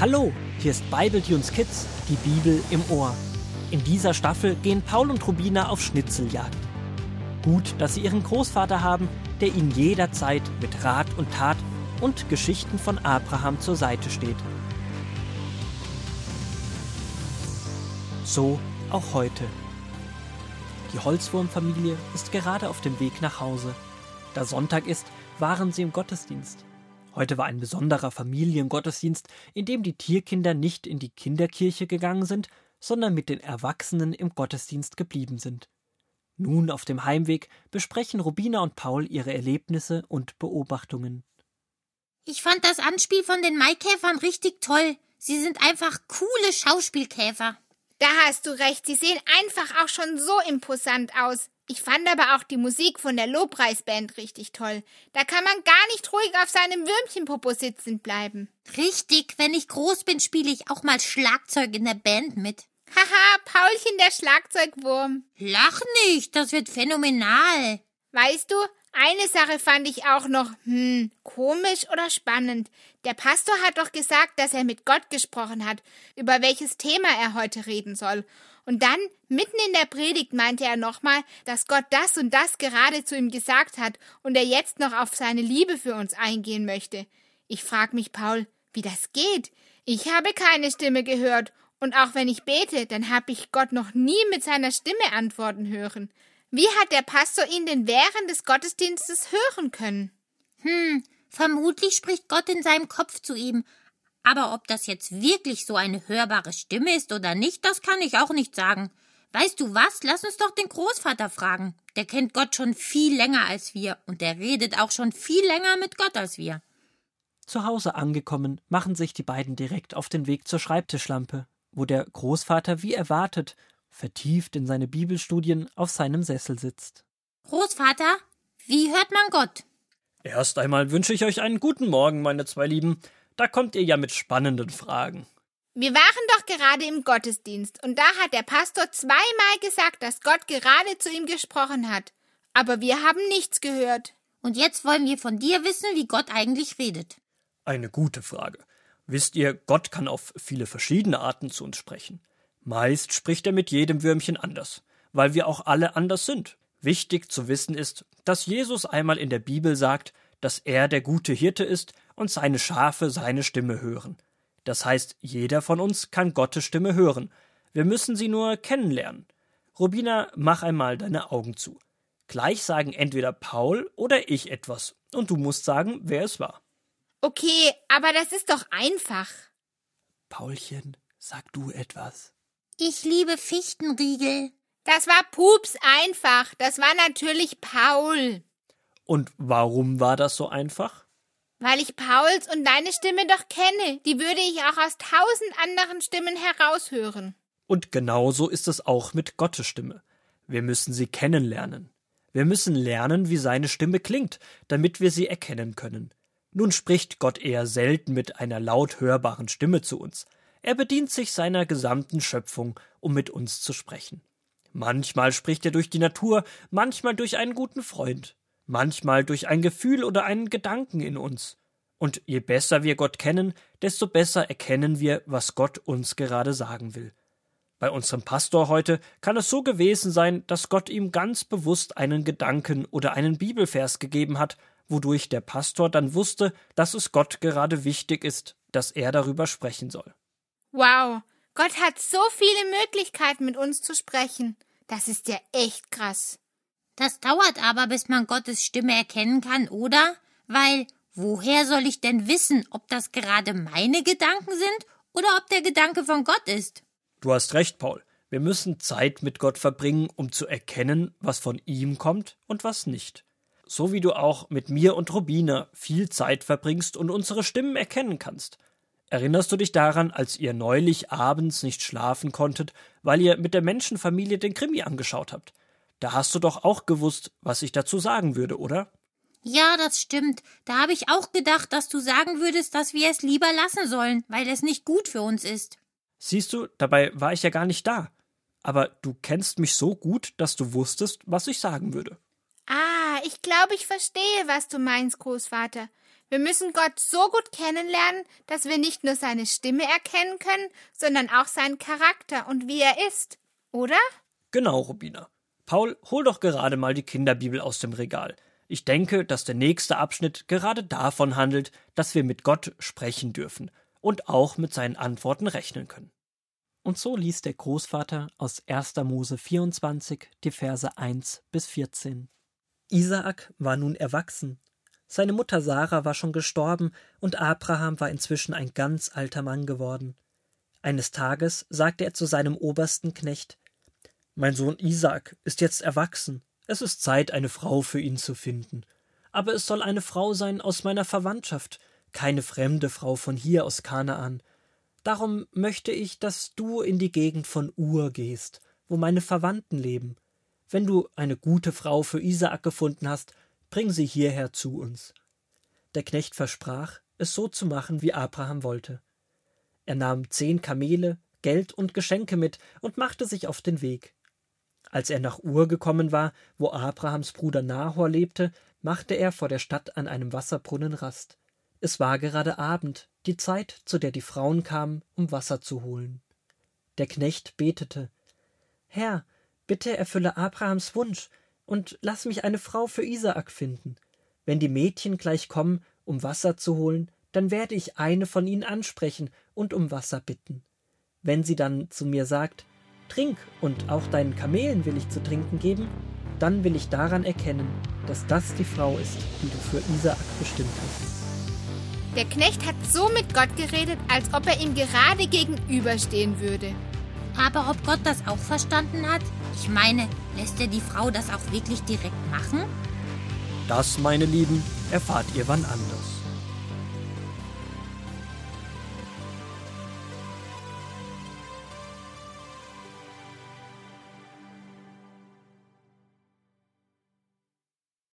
Hallo, hier ist Bibletunes Kids, die Bibel im Ohr. In dieser Staffel gehen Paul und Rubina auf Schnitzeljagd. Gut, dass sie ihren Großvater haben, der ihnen jederzeit mit Rat und Tat und Geschichten von Abraham zur Seite steht. So auch heute. Die Holzwurmfamilie ist gerade auf dem Weg nach Hause. Da Sonntag ist, waren sie im Gottesdienst. Heute war ein besonderer Familiengottesdienst, in dem die Tierkinder nicht in die Kinderkirche gegangen sind, sondern mit den Erwachsenen im Gottesdienst geblieben sind. Nun auf dem Heimweg besprechen Rubina und Paul ihre Erlebnisse und Beobachtungen. Ich fand das Anspiel von den Maikäfern richtig toll. Sie sind einfach coole Schauspielkäfer. Da hast du recht, sie sehen einfach auch schon so imposant aus. Ich fand aber auch die Musik von der Lobpreisband richtig toll. Da kann man gar nicht ruhig auf seinem Würmchenpopo sitzen bleiben. Richtig, wenn ich groß bin, spiele ich auch mal Schlagzeug in der Band mit. Haha, Paulchen der Schlagzeugwurm. Lach nicht, das wird phänomenal. Weißt du, eine Sache fand ich auch noch, hm, komisch oder spannend. Der Pastor hat doch gesagt, dass er mit Gott gesprochen hat, über welches Thema er heute reden soll. Und dann, mitten in der Predigt, meinte er nochmal, dass Gott das und das gerade zu ihm gesagt hat und er jetzt noch auf seine Liebe für uns eingehen möchte. Ich frag mich, Paul, wie das geht. Ich habe keine Stimme gehört, und auch wenn ich bete, dann habe ich Gott noch nie mit seiner Stimme antworten hören. Wie hat der Pastor ihn denn während des Gottesdienstes hören können? Hm, vermutlich spricht Gott in seinem Kopf zu ihm, aber ob das jetzt wirklich so eine hörbare Stimme ist oder nicht, das kann ich auch nicht sagen. Weißt du was? Lass uns doch den Großvater fragen. Der kennt Gott schon viel länger als wir und der redet auch schon viel länger mit Gott als wir. Zu Hause angekommen, machen sich die beiden direkt auf den Weg zur Schreibtischlampe, wo der Großvater wie erwartet, vertieft in seine Bibelstudien auf seinem Sessel sitzt. Großvater, wie hört man Gott? Erst einmal wünsche ich euch einen guten Morgen, meine zwei Lieben. Da kommt ihr ja mit spannenden Fragen. Wir waren doch gerade im Gottesdienst und da hat der Pastor zweimal gesagt, dass Gott gerade zu ihm gesprochen hat. Aber wir haben nichts gehört. Und jetzt wollen wir von dir wissen, wie Gott eigentlich redet. Eine gute Frage. Wisst ihr, Gott kann auf viele verschiedene Arten zu uns sprechen. Meist spricht er mit jedem Würmchen anders, weil wir auch alle anders sind. Wichtig zu wissen ist, dass Jesus einmal in der Bibel sagt, dass er der gute Hirte ist und seine Schafe seine Stimme hören. Das heißt, jeder von uns kann Gottes Stimme hören. Wir müssen sie nur kennenlernen. Rubina, mach einmal deine Augen zu. Gleich sagen entweder Paul oder ich etwas, und du musst sagen, wer es war. Okay, aber das ist doch einfach. Paulchen, sag du etwas. Ich liebe Fichtenriegel. Das war Pups einfach. Das war natürlich Paul. Und warum war das so einfach? Weil ich Pauls und deine Stimme doch kenne. Die würde ich auch aus tausend anderen Stimmen heraushören. Und genauso ist es auch mit Gottes Stimme. Wir müssen sie kennenlernen. Wir müssen lernen, wie seine Stimme klingt, damit wir sie erkennen können. Nun spricht Gott eher selten mit einer laut hörbaren Stimme zu uns. Er bedient sich seiner gesamten Schöpfung, um mit uns zu sprechen. Manchmal spricht er durch die Natur, manchmal durch einen guten Freund manchmal durch ein Gefühl oder einen Gedanken in uns. Und je besser wir Gott kennen, desto besser erkennen wir, was Gott uns gerade sagen will. Bei unserem Pastor heute kann es so gewesen sein, dass Gott ihm ganz bewusst einen Gedanken oder einen Bibelvers gegeben hat, wodurch der Pastor dann wusste, dass es Gott gerade wichtig ist, dass er darüber sprechen soll. Wow, Gott hat so viele Möglichkeiten mit uns zu sprechen. Das ist ja echt krass. Das dauert aber, bis man Gottes Stimme erkennen kann, oder? Weil woher soll ich denn wissen, ob das gerade meine Gedanken sind oder ob der Gedanke von Gott ist? Du hast recht, Paul. Wir müssen Zeit mit Gott verbringen, um zu erkennen, was von ihm kommt und was nicht. So wie du auch mit mir und Rubina viel Zeit verbringst und unsere Stimmen erkennen kannst. Erinnerst du dich daran, als ihr neulich abends nicht schlafen konntet, weil ihr mit der Menschenfamilie den Krimi angeschaut habt? Da hast du doch auch gewusst, was ich dazu sagen würde, oder? Ja, das stimmt. Da habe ich auch gedacht, dass du sagen würdest, dass wir es lieber lassen sollen, weil es nicht gut für uns ist. Siehst du, dabei war ich ja gar nicht da. Aber du kennst mich so gut, dass du wusstest, was ich sagen würde. Ah, ich glaube, ich verstehe, was du meinst, Großvater. Wir müssen Gott so gut kennenlernen, dass wir nicht nur seine Stimme erkennen können, sondern auch seinen Charakter und wie er ist. Oder? Genau, Rubina. Paul, hol doch gerade mal die Kinderbibel aus dem Regal. Ich denke, dass der nächste Abschnitt gerade davon handelt, dass wir mit Gott sprechen dürfen und auch mit seinen Antworten rechnen können. Und so liest der Großvater aus 1. Mose 24 die Verse 1 bis 14. Isaak war nun erwachsen seine Mutter Sarah war schon gestorben und Abraham war inzwischen ein ganz alter Mann geworden. Eines Tages sagte er zu seinem obersten Knecht Mein Sohn Isaak ist jetzt erwachsen. Es ist Zeit, eine Frau für ihn zu finden. Aber es soll eine Frau sein aus meiner Verwandtschaft, keine fremde Frau von hier aus Kanaan. Darum möchte ich, dass du in die Gegend von Ur gehst, wo meine Verwandten leben. Wenn du eine gute Frau für Isaak gefunden hast, bring sie hierher zu uns. Der Knecht versprach, es so zu machen, wie Abraham wollte. Er nahm zehn Kamele, Geld und Geschenke mit und machte sich auf den Weg. Als er nach Ur gekommen war, wo Abrahams Bruder Nahor lebte, machte er vor der Stadt an einem Wasserbrunnen Rast. Es war gerade Abend, die Zeit, zu der die Frauen kamen, um Wasser zu holen. Der Knecht betete Herr, bitte erfülle Abrahams Wunsch, und lass mich eine Frau für Isaak finden. Wenn die Mädchen gleich kommen, um Wasser zu holen, dann werde ich eine von ihnen ansprechen und um Wasser bitten. Wenn sie dann zu mir sagt, Trink und auch deinen Kamelen will ich zu trinken geben, dann will ich daran erkennen, dass das die Frau ist, die du für Isaak bestimmt hast. Der Knecht hat so mit Gott geredet, als ob er ihm gerade gegenüberstehen würde. Aber ob Gott das auch verstanden hat? Ich meine, lässt er die Frau das auch wirklich direkt machen? Das, meine Lieben, erfahrt ihr wann anders.